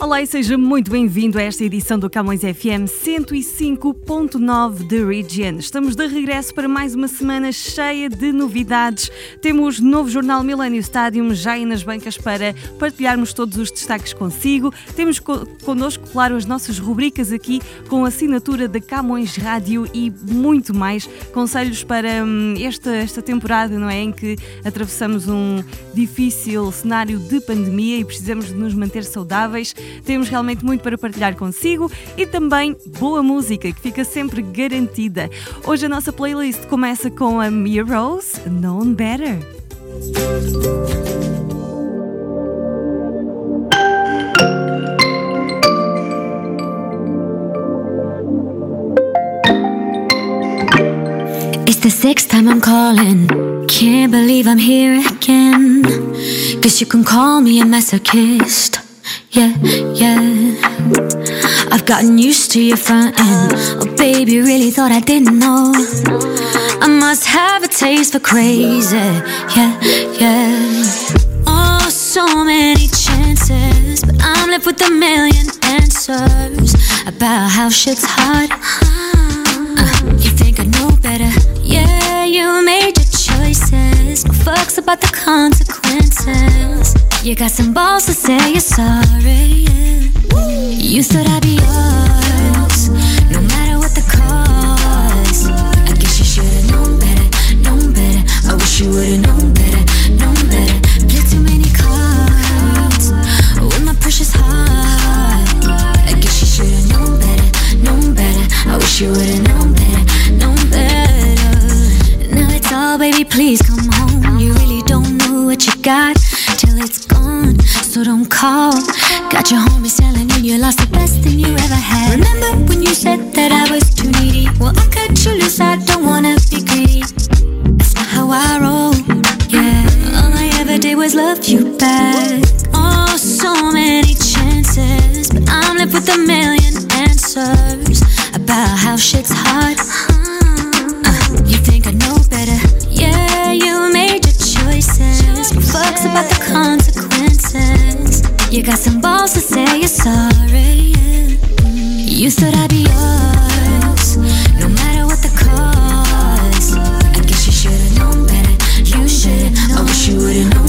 Olá e seja muito bem-vindo a esta edição do Camões FM 105.9 The Region. Estamos de regresso para mais uma semana cheia de novidades. Temos novo jornal Millennium Stadium já aí nas bancas para partilharmos todos os destaques consigo. Temos co connosco, claro, as nossas rubricas aqui com assinatura da Camões Rádio e muito mais. Conselhos para hum, esta, esta temporada, não é? Em que atravessamos um difícil cenário de pandemia e precisamos de nos manter saudáveis. Temos realmente muito para partilhar consigo e também boa música que fica sempre garantida. Hoje a nossa playlist começa com a Mia Rose, Known Better. It's the sixth time I'm calling. Can't believe I'm here again. Guess you can call me a masochist. Yeah, yeah. I've gotten used to your front end. Oh, baby, really thought I didn't know. I must have a taste for crazy. Yeah, yeah. Oh, so many chances. But I'm left with a million answers about how shit's hard. Uh, you think I know better? Yeah, you made your choices. No fucks about the consequences. You got some balls to say you're sorry. yeah. You thought I'd be yours, no matter what the cost. I guess you should've known better, known better. I wish you would've known better, known better. Play too many cards with my precious heart. I guess you should've known better, known better. I wish you would've known better, known better. Now it's all, baby, please come home. You really don't know what you got call. Got your homies telling you you lost the best thing you ever had. Remember when you said that I was too needy? Well, I cut you loose. I don't wanna be greedy. That's not how I roll. Yeah, all I ever did was love you back. Oh, so many chances, but I'm left with a million answers about how shit's hard. Uh, you think I know better? Yeah, you made your choices. Fucks about the consequences. You got some balls to say you're sorry. You thought I'd be yours, no matter what the cost. I guess you should've known better. You should've. I wish you would've known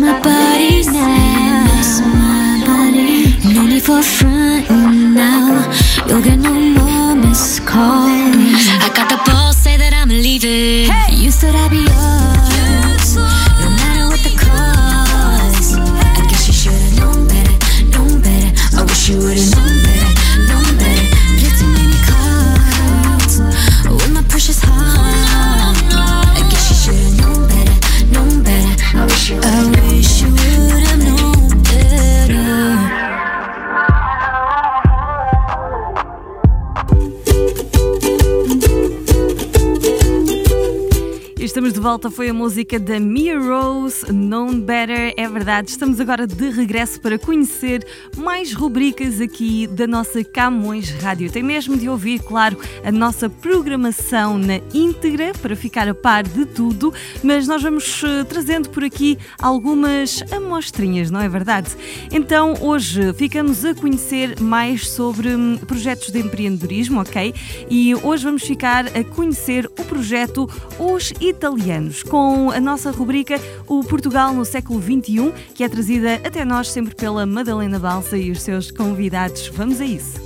my body now. my body. No need for front now. You'll get no more missed calls. I got the balls, say that I'm leaving. You thought I'd be yours. No matter what the cost. I guess you should've known better, known better. I wish you would've known volta, foi a música da Mia Rose, Known Better. É verdade, estamos agora de regresso para conhecer mais rubricas aqui da nossa Camões Rádio. Tem mesmo de ouvir, claro, a nossa programação na íntegra para ficar a par de tudo, mas nós vamos eh, trazendo por aqui algumas amostrinhas, não é verdade? Então, hoje ficamos a conhecer mais sobre hum, projetos de empreendedorismo, ok? E hoje vamos ficar a conhecer o projeto Os Italianos, com a nossa rubrica O Portugal no século XXI, que é trazida até nós sempre pela Madalena Balsa e os seus convidados. Vamos a isso.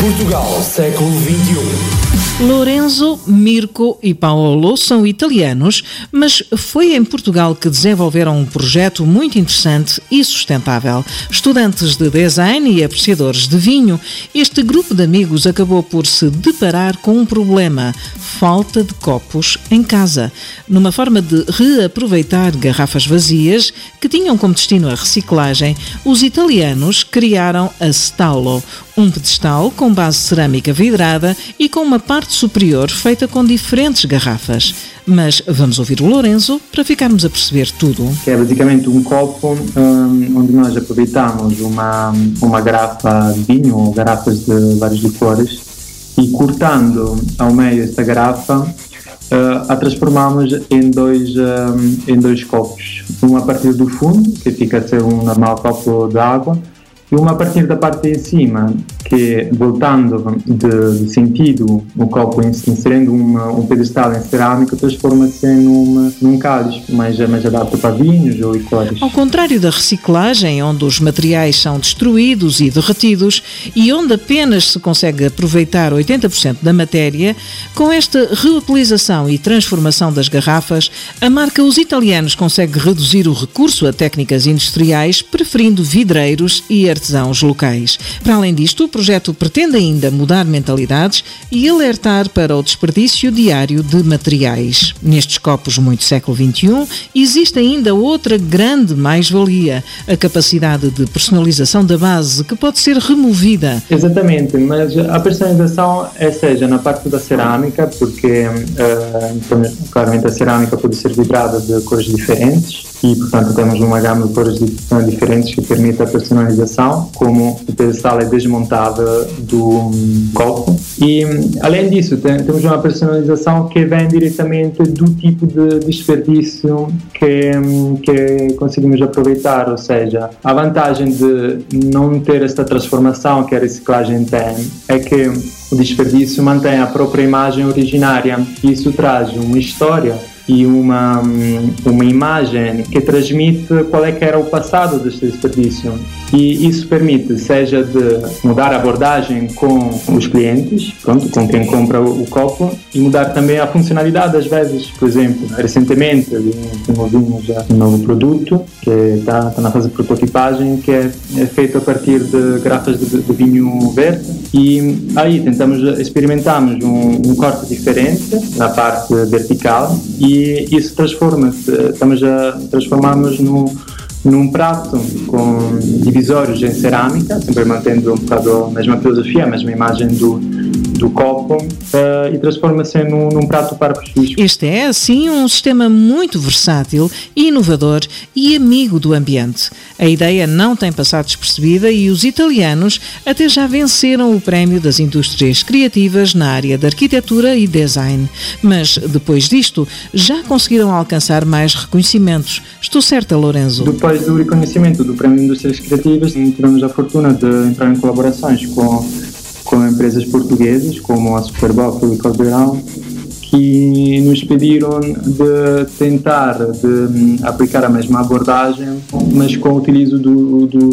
Portugal, século XXI. Lorenzo, Mirko e Paolo são italianos, mas foi em Portugal que desenvolveram um projeto muito interessante e sustentável. Estudantes de design e apreciadores de vinho, este grupo de amigos acabou por se deparar com um problema: falta de copos em casa. Numa forma de reaproveitar garrafas vazias que tinham como destino a reciclagem, os italianos criaram a Staulo, um pedestal com base cerâmica vidrada e com uma parte superior feita com diferentes garrafas. Mas vamos ouvir o Lorenzo para ficarmos a perceber tudo. É basicamente um copo um, onde nós aproveitamos uma, uma garrafa de vinho ou garrafas de vários licores e cortando ao meio esta garrafa uh, a transformamos em dois, um, em dois copos. Um a partir do fundo, que fica a ser um normal copo de água, e uma a partir da parte de cima, que voltando de, de sentido o copo, inserindo uma, um pedestal em cerâmica, transforma-se num, num cálice mais, mais adaptado para vinhos ou licores. Ao contrário da reciclagem, onde os materiais são destruídos e derretidos e onde apenas se consegue aproveitar 80% da matéria, com esta reutilização e transformação das garrafas, a marca Os Italianos consegue reduzir o recurso a técnicas industriais, preferindo vidreiros e artesãos artesãos locais. Para além disto, o projeto pretende ainda mudar mentalidades e alertar para o desperdício diário de materiais. Nestes copos muito século XXI, existe ainda outra grande mais-valia, a capacidade de personalização da base, que pode ser removida. Exatamente, mas a personalização é seja na parte da cerâmica, porque uh, claramente a cerâmica pode ser vidrada de cores diferentes e, portanto, temos uma gama de cores diferentes que permite a personalização como o pedestal é desmontado do copo. E, além disso, tem, temos uma personalização que vem diretamente do tipo de desperdício que, que conseguimos aproveitar, ou seja, a vantagem de não ter esta transformação que a reciclagem tem é que o desperdício mantém a própria imagem originária. Isso traz uma história e uma, uma imagem que transmite qual é que era o passado deste desperdício. E isso permite, seja de mudar a abordagem com os clientes, pronto, com quem compra o, copo, e mudar também a funcionalidade às vezes. Por exemplo, recentemente desenvolvemos já um novo produto que está, está na fase de prototipagem, que é, é, feito a partir de garrafas de, de, vinho verde. E aí tentamos, experimentamos um, um corte diferente na parte vertical e isso transforma-se. Estamos a transformamos no num prato com divisórios em cerâmica, sempre mantendo um bocado a mesma filosofia, a mesma imagem do, do copo uh, e transforma-se num, num, prato para petisco. Este é, assim, um sistema muito versátil, inovador e amigo do ambiente. A ideia não tem passado despercebida e os italianos até já venceram o prémio das indústrias criativas na área da arquitetura e design. Mas, depois disto, já conseguiram alcançar mais reconhecimentos. Estou certa, Lorenzo? Depois do reconhecimento do prémio de indústrias criativas, tivemos a fortuna de entrar em colaborações com com empresas portuguesas como a Superboc e Caldeirão que nos pediram de tentar de hum, aplicar a mesma abordagem, mas com o utilizo do, do,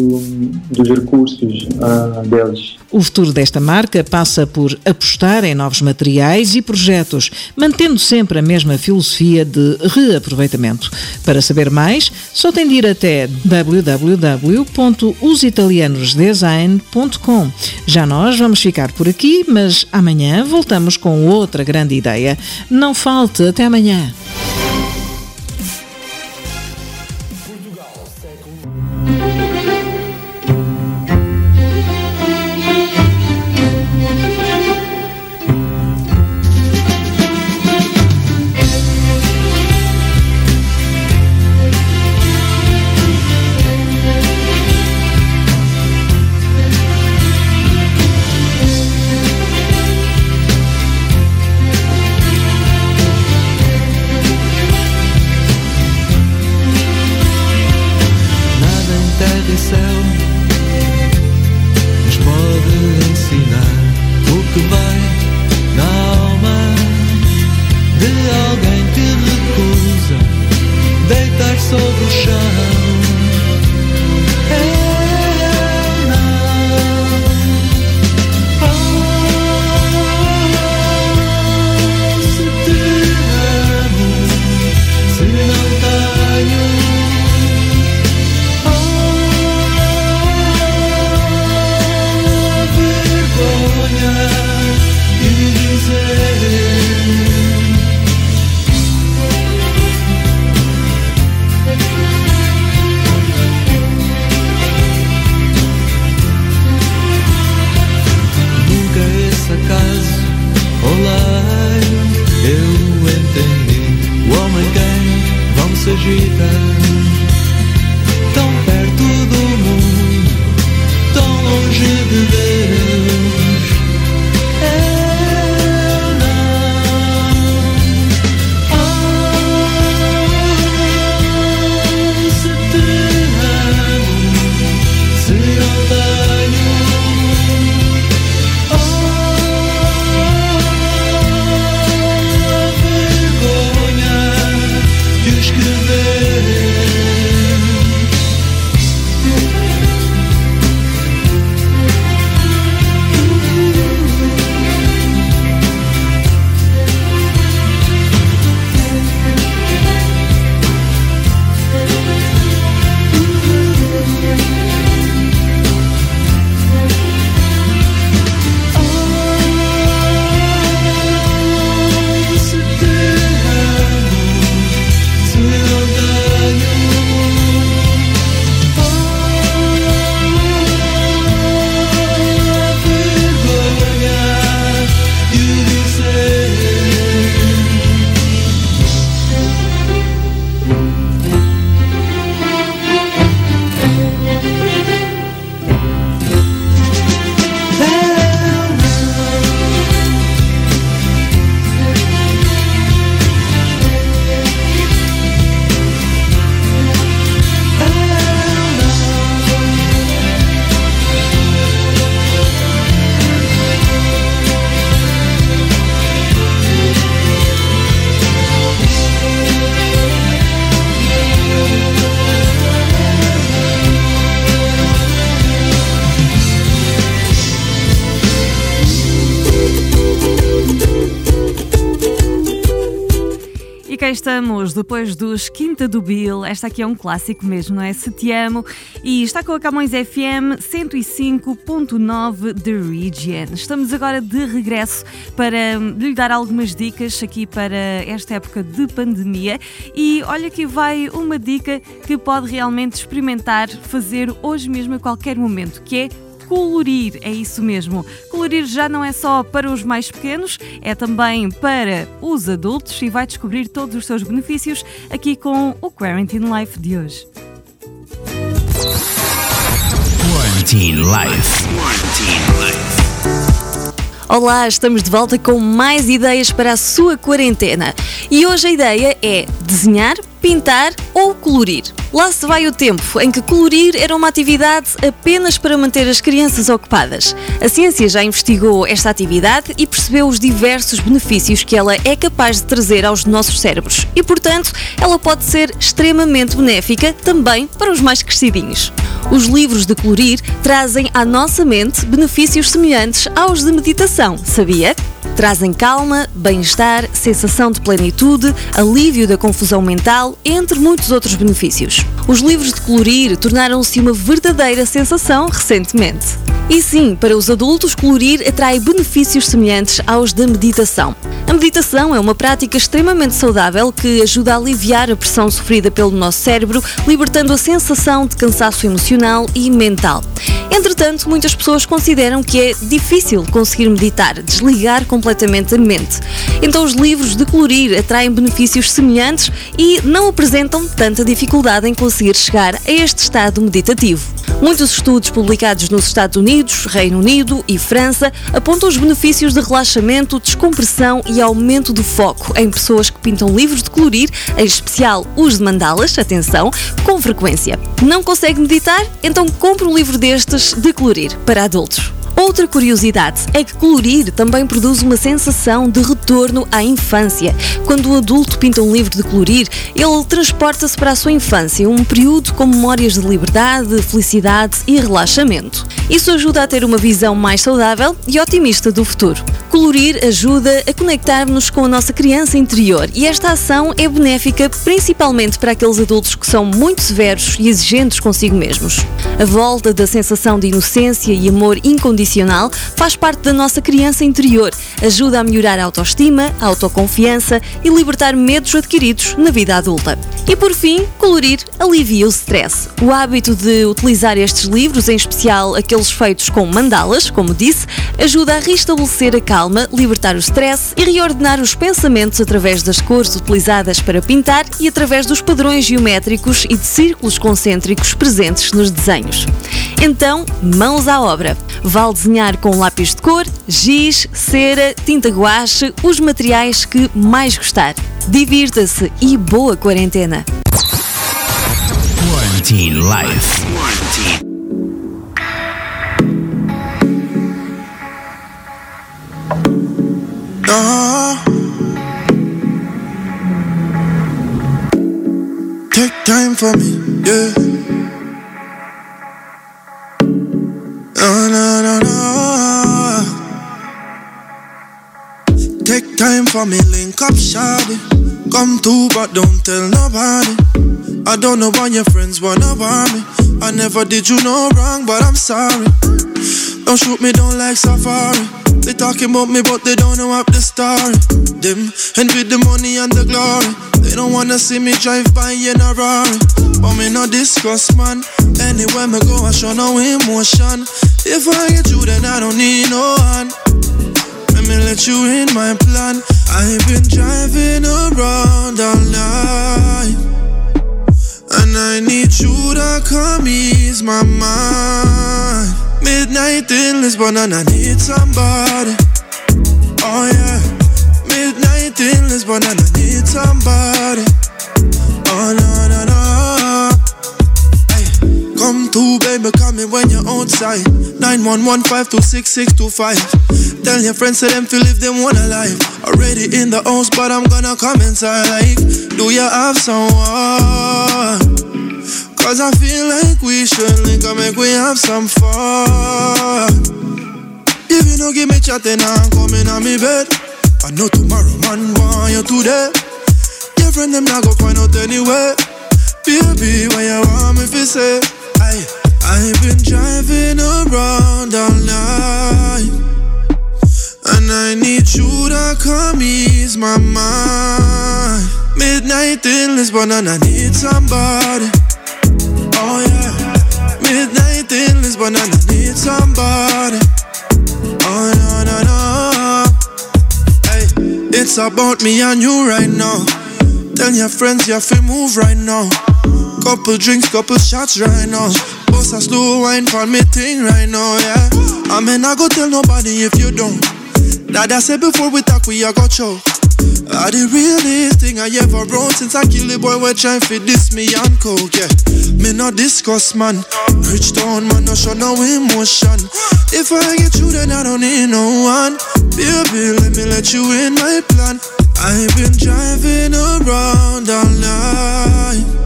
dos recursos uh, deles. O futuro desta marca passa por apostar em novos materiais e projetos, mantendo sempre a mesma filosofia de reaproveitamento. Para saber mais, só tem de ir até www.ositalianosdesign.com. Já nós vamos ficar por aqui, mas amanhã voltamos com outra grande ideia. Não falte, até amanhã. Estamos, depois dos Quinta do Bill. Esta aqui é um clássico mesmo, não é? Se Te Amo. E está com a Camões FM 105.9 The Region. Estamos agora de regresso para lhe dar algumas dicas aqui para esta época de pandemia. E olha que vai uma dica que pode realmente experimentar fazer hoje mesmo a qualquer momento, que é colorir, é isso mesmo. Colorir já não é só para os mais pequenos, é também para os adultos e vai descobrir todos os seus benefícios aqui com o Quarantine Life de hoje. Quarantine Life. Quarantine Life. Olá, estamos de volta com mais ideias para a sua quarentena. E hoje a ideia é desenhar, pintar ou colorir. Lá se vai o tempo em que colorir era uma atividade apenas para manter as crianças ocupadas. A ciência já investigou esta atividade e percebeu os diversos benefícios que ela é capaz de trazer aos nossos cérebros e, portanto, ela pode ser extremamente benéfica também para os mais crescidinhos. Os livros de colorir trazem à nossa mente benefícios semelhantes aos de meditação, sabia? Trazem calma, bem-estar, sensação de plenitude, alívio da confusão mental, entre muitos outros benefícios. Os livros de colorir tornaram-se uma verdadeira sensação recentemente. E sim, para os adultos, colorir atrai benefícios semelhantes aos da meditação. A meditação é uma prática extremamente saudável que ajuda a aliviar a pressão sofrida pelo nosso cérebro, libertando a sensação de cansaço emocional e mental. Entretanto, muitas pessoas consideram que é difícil conseguir meditar, desligar completamente a mente. Então, os livros de colorir atraem benefícios semelhantes e não apresentam tanta dificuldade em conseguir chegar a este estado meditativo. Muitos estudos publicados nos Estados Unidos, Reino Unido e França apontam os benefícios de relaxamento, descompressão e aumento do foco em pessoas que pintam livros de colorir, em especial os de mandalas, atenção, com frequência. Não consegue meditar? Então compre um livro destes de colorir para adultos. Outra curiosidade é que colorir também produz uma sensação de retorno à infância. Quando o adulto pinta um livro de colorir, ele transporta-se para a sua infância, um período com memórias de liberdade, felicidade e relaxamento. Isso ajuda a ter uma visão mais saudável e otimista do futuro. Colorir ajuda a conectar-nos com a nossa criança interior e esta ação é benéfica principalmente para aqueles adultos que são muito severos e exigentes consigo mesmos. A volta da sensação de inocência e amor incondicional faz parte da nossa criança interior, ajuda a melhorar a autoestima, a autoconfiança e libertar medos adquiridos na vida adulta. E por fim, colorir alivia o stress. O hábito de utilizar estes livros, em especial aqueles feitos com mandalas, como disse, ajuda a restabelecer a calma, libertar o stress e reordenar os pensamentos através das cores utilizadas para pintar e através dos padrões geométricos e de círculos concêntricos presentes nos desenhos. Então, mãos à obra. Vale desenhar com lápis de cor, giz, cera, tinta guache, os materiais que mais gostar. Divirta-se e boa quarentena! Quarantine Life. Quarantine. Take time for me, yeah. No, no, no, no. Take time for me, link up, shawty. Come through, but don't tell nobody. I don't know why your friends wanna want me. I never did you no wrong, but I'm sorry. Don't shoot me down like safari. They talking about me, but they don't know up the story. Them envy the money and the glory. They don't wanna see me drive by in a Rari. But me no discuss, man. Anywhere me go, I show no emotion. If I get you, then I don't need no one. Let me let you in my plan. I've been driving around all night. And I need you to come ease my mind. Midnight in Lisbon and I need somebody. Oh yeah. Midnight in Lisbon and I need somebody. When you're outside. 911-526-625. Tell your friends to them to live them one alive. Already in the house, but I'm gonna come inside. Like, do you have someone? Cause I feel like we should link up, make we have some fun. If you don't give me chatting, I'm coming on me bed. I know tomorrow, man, want you today. You your friend them not go find out anyway. Baby, why you want me to say? I, I've been driving around all night. And I need you to come ease my mind. Midnight in Lisbon and I need somebody. Oh yeah. Midnight in Lisbon and I need somebody. Oh no no no. Hey, it's about me and you right now. Tell your friends you have to move right now. Couple drinks, couple shots right now. Boss a slow wine for me thing right now, yeah. I mean I go tell nobody if you don't. That I said before we talk, we a got show. I the realest thing I ever wrote since I kill the boy we trying to this me and coke, yeah. Me not discuss man, rich town man no show no emotion. If I get you then I don't need no one. Baby, let me let you in my plan. I've been driving around all night.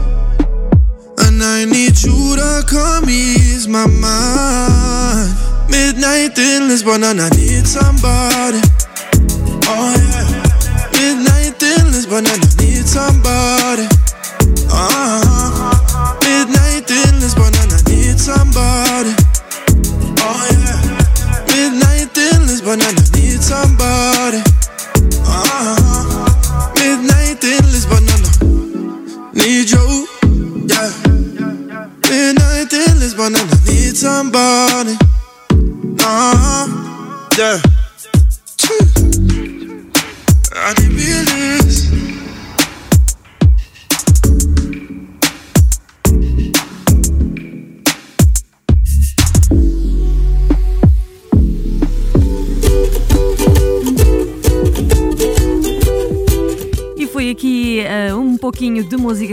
I need you to come ease my mind. Midnight in Lisbon and I need somebody. Oh yeah. Midnight in Lisbon and I need somebody. Uh-huh. Midnight in Lisbon and I need somebody.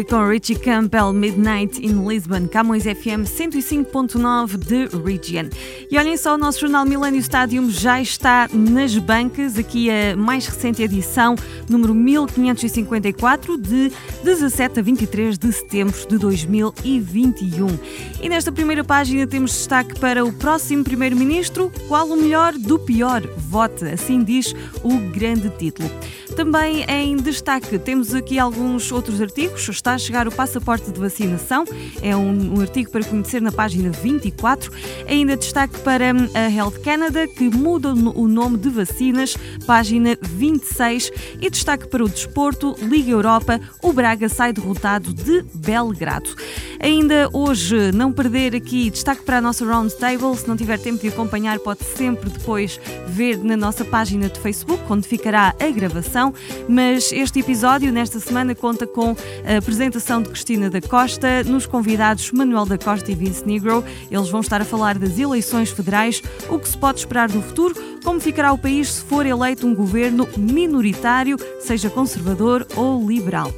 Com Richie Campbell, Midnight in Lisbon, Camões FM 105.9 de Region. E olhem só, o nosso jornal Millennium Stadium já está nas bancas, aqui a mais recente edição, número 1554, de 17 a 23 de setembro de 2021. E nesta primeira página temos destaque para o próximo Primeiro-Ministro, qual o melhor do pior? Vote, assim diz o grande título. Também em destaque temos aqui alguns outros artigos. Está a chegar o passaporte de vacinação, é um, um artigo para conhecer na página 24. Ainda destaque para hum, a Health Canada, que muda o nome de vacinas, página 26. E destaque para o desporto, Liga Europa, o Braga sai derrotado de Belgrado. Ainda hoje, não perder aqui destaque para a nossa Roundtable. Se não tiver tempo de acompanhar, pode sempre depois ver na nossa página de Facebook, onde ficará a gravação. Mas este episódio, nesta semana, conta com a apresentação de Cristina da Costa, nos convidados Manuel da Costa e Vince Negro. Eles vão estar a falar das eleições federais, o que se pode esperar do futuro, como ficará o país se for eleito um governo minoritário, seja conservador ou liberal.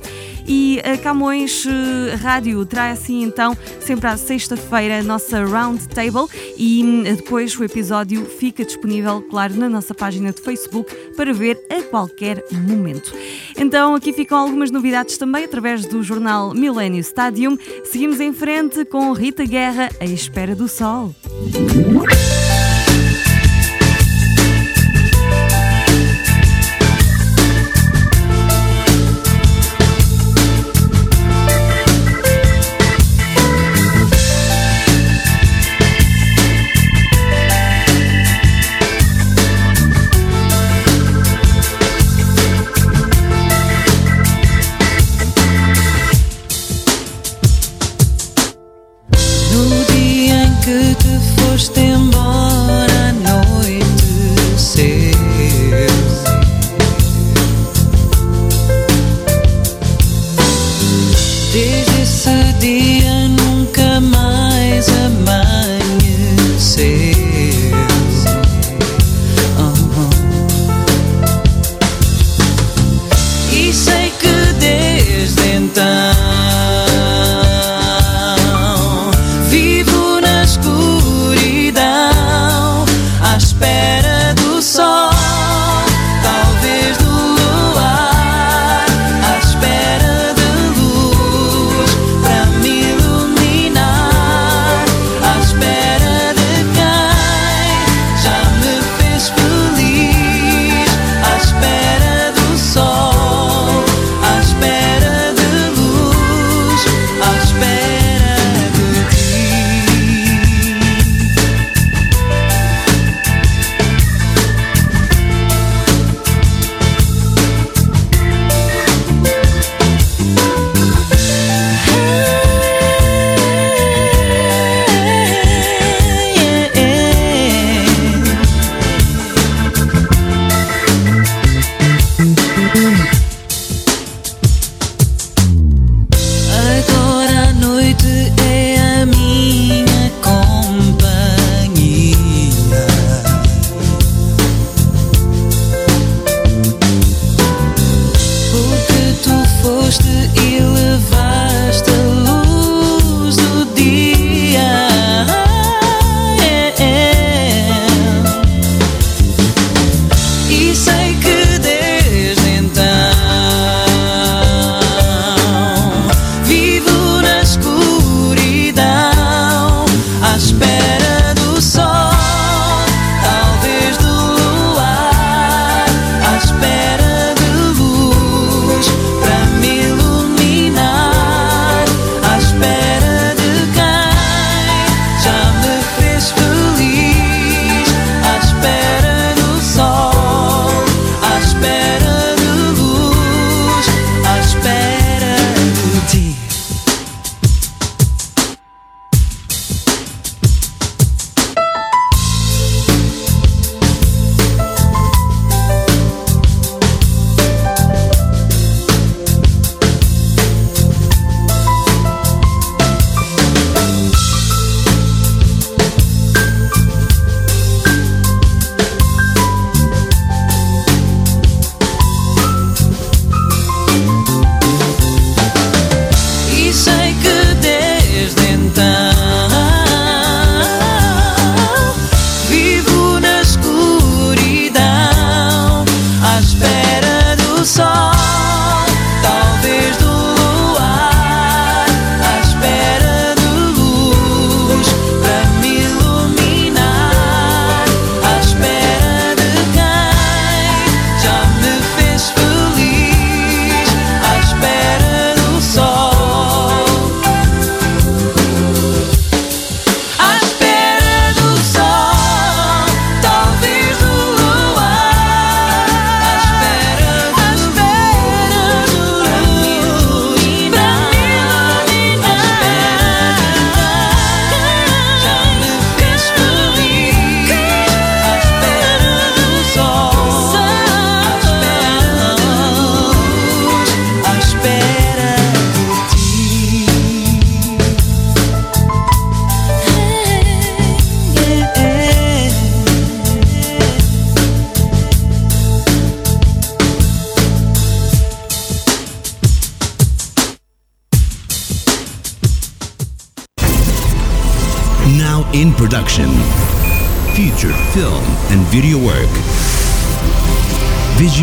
E a Camões eh, Rádio traz assim então sempre à sexta-feira a nossa Round Table e hum, depois o episódio fica disponível, claro, na nossa página de Facebook para ver a qualquer momento. Então aqui ficam algumas novidades também através do jornal Millennium Stadium. Seguimos em frente com Rita Guerra, à espera do sol.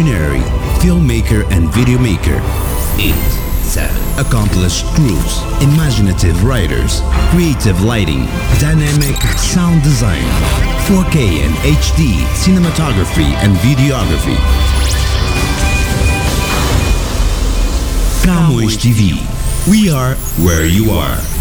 Visionary filmmaker and video maker. 8. 7. Accomplished crews, imaginative writers, creative lighting, dynamic sound design, 4K and HD cinematography and videography. Camões TV. We are where you are.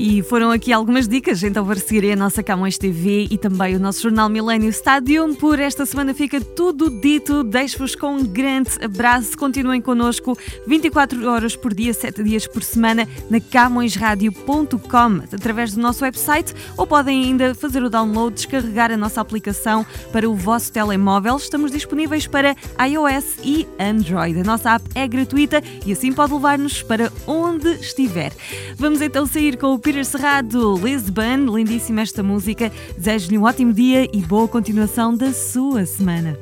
E foram aqui algumas dicas, então para seguir a nossa Camões TV e também o nosso jornal Millennium Stadium. Por esta semana fica tudo dito. Deixo-vos com um grande abraço. Continuem connosco 24 horas por dia, 7 dias por semana na camõesradio.com através do nosso website ou podem ainda fazer o download, descarregar a nossa aplicação para o vosso telemóvel. Estamos disponíveis para iOS e Android. A nossa app é gratuita e assim pode levar-nos para onde estiver. Vamos então sair com o Peter Serrado, Lisbon. Lindíssima esta música. Desejo-lhe um ótimo dia e boa continuação da sua semana.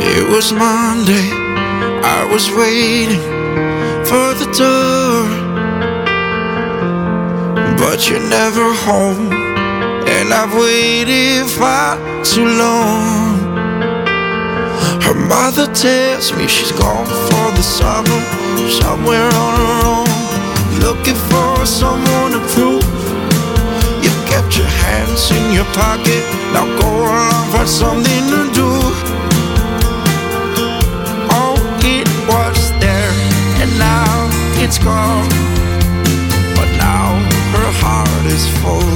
It was Monday, I was waiting for the door. But you're never home, and I've waited far too long. Her mother tells me she's gone for the summer, somewhere on her own, looking for someone to prove. You've kept your hands in your pocket, now go along, find something to do. Oh, it was there, and now it's gone. Heart is full,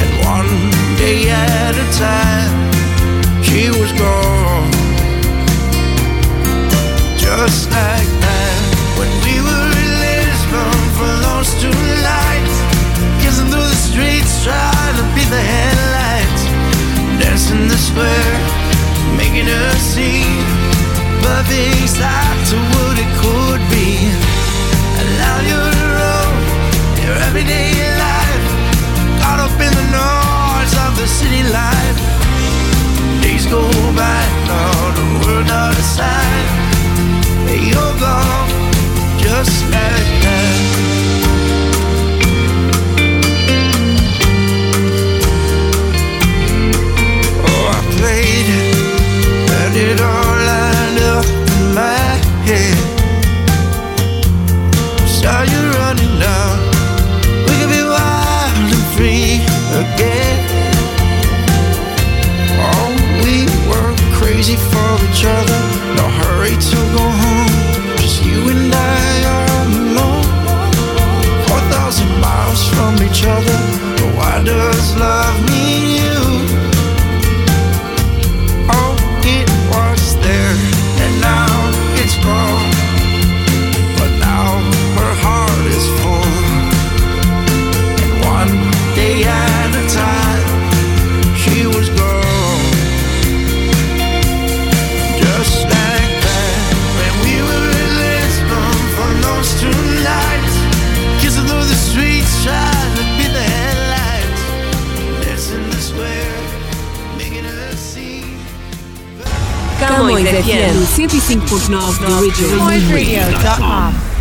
and one day at a time, she was gone. Just like that, when we were in Lisbon for those two nights, kissing through the streets, trying to beat the headlights, dancing the square, making a scene. But things not to what it could be. Your everyday life, caught up in the noise of the city life. Days go by, not a word, not a sign. You're gone, just like that. Oh, I played and it all lined up in my head. Saw you running now, 105.9 The Original.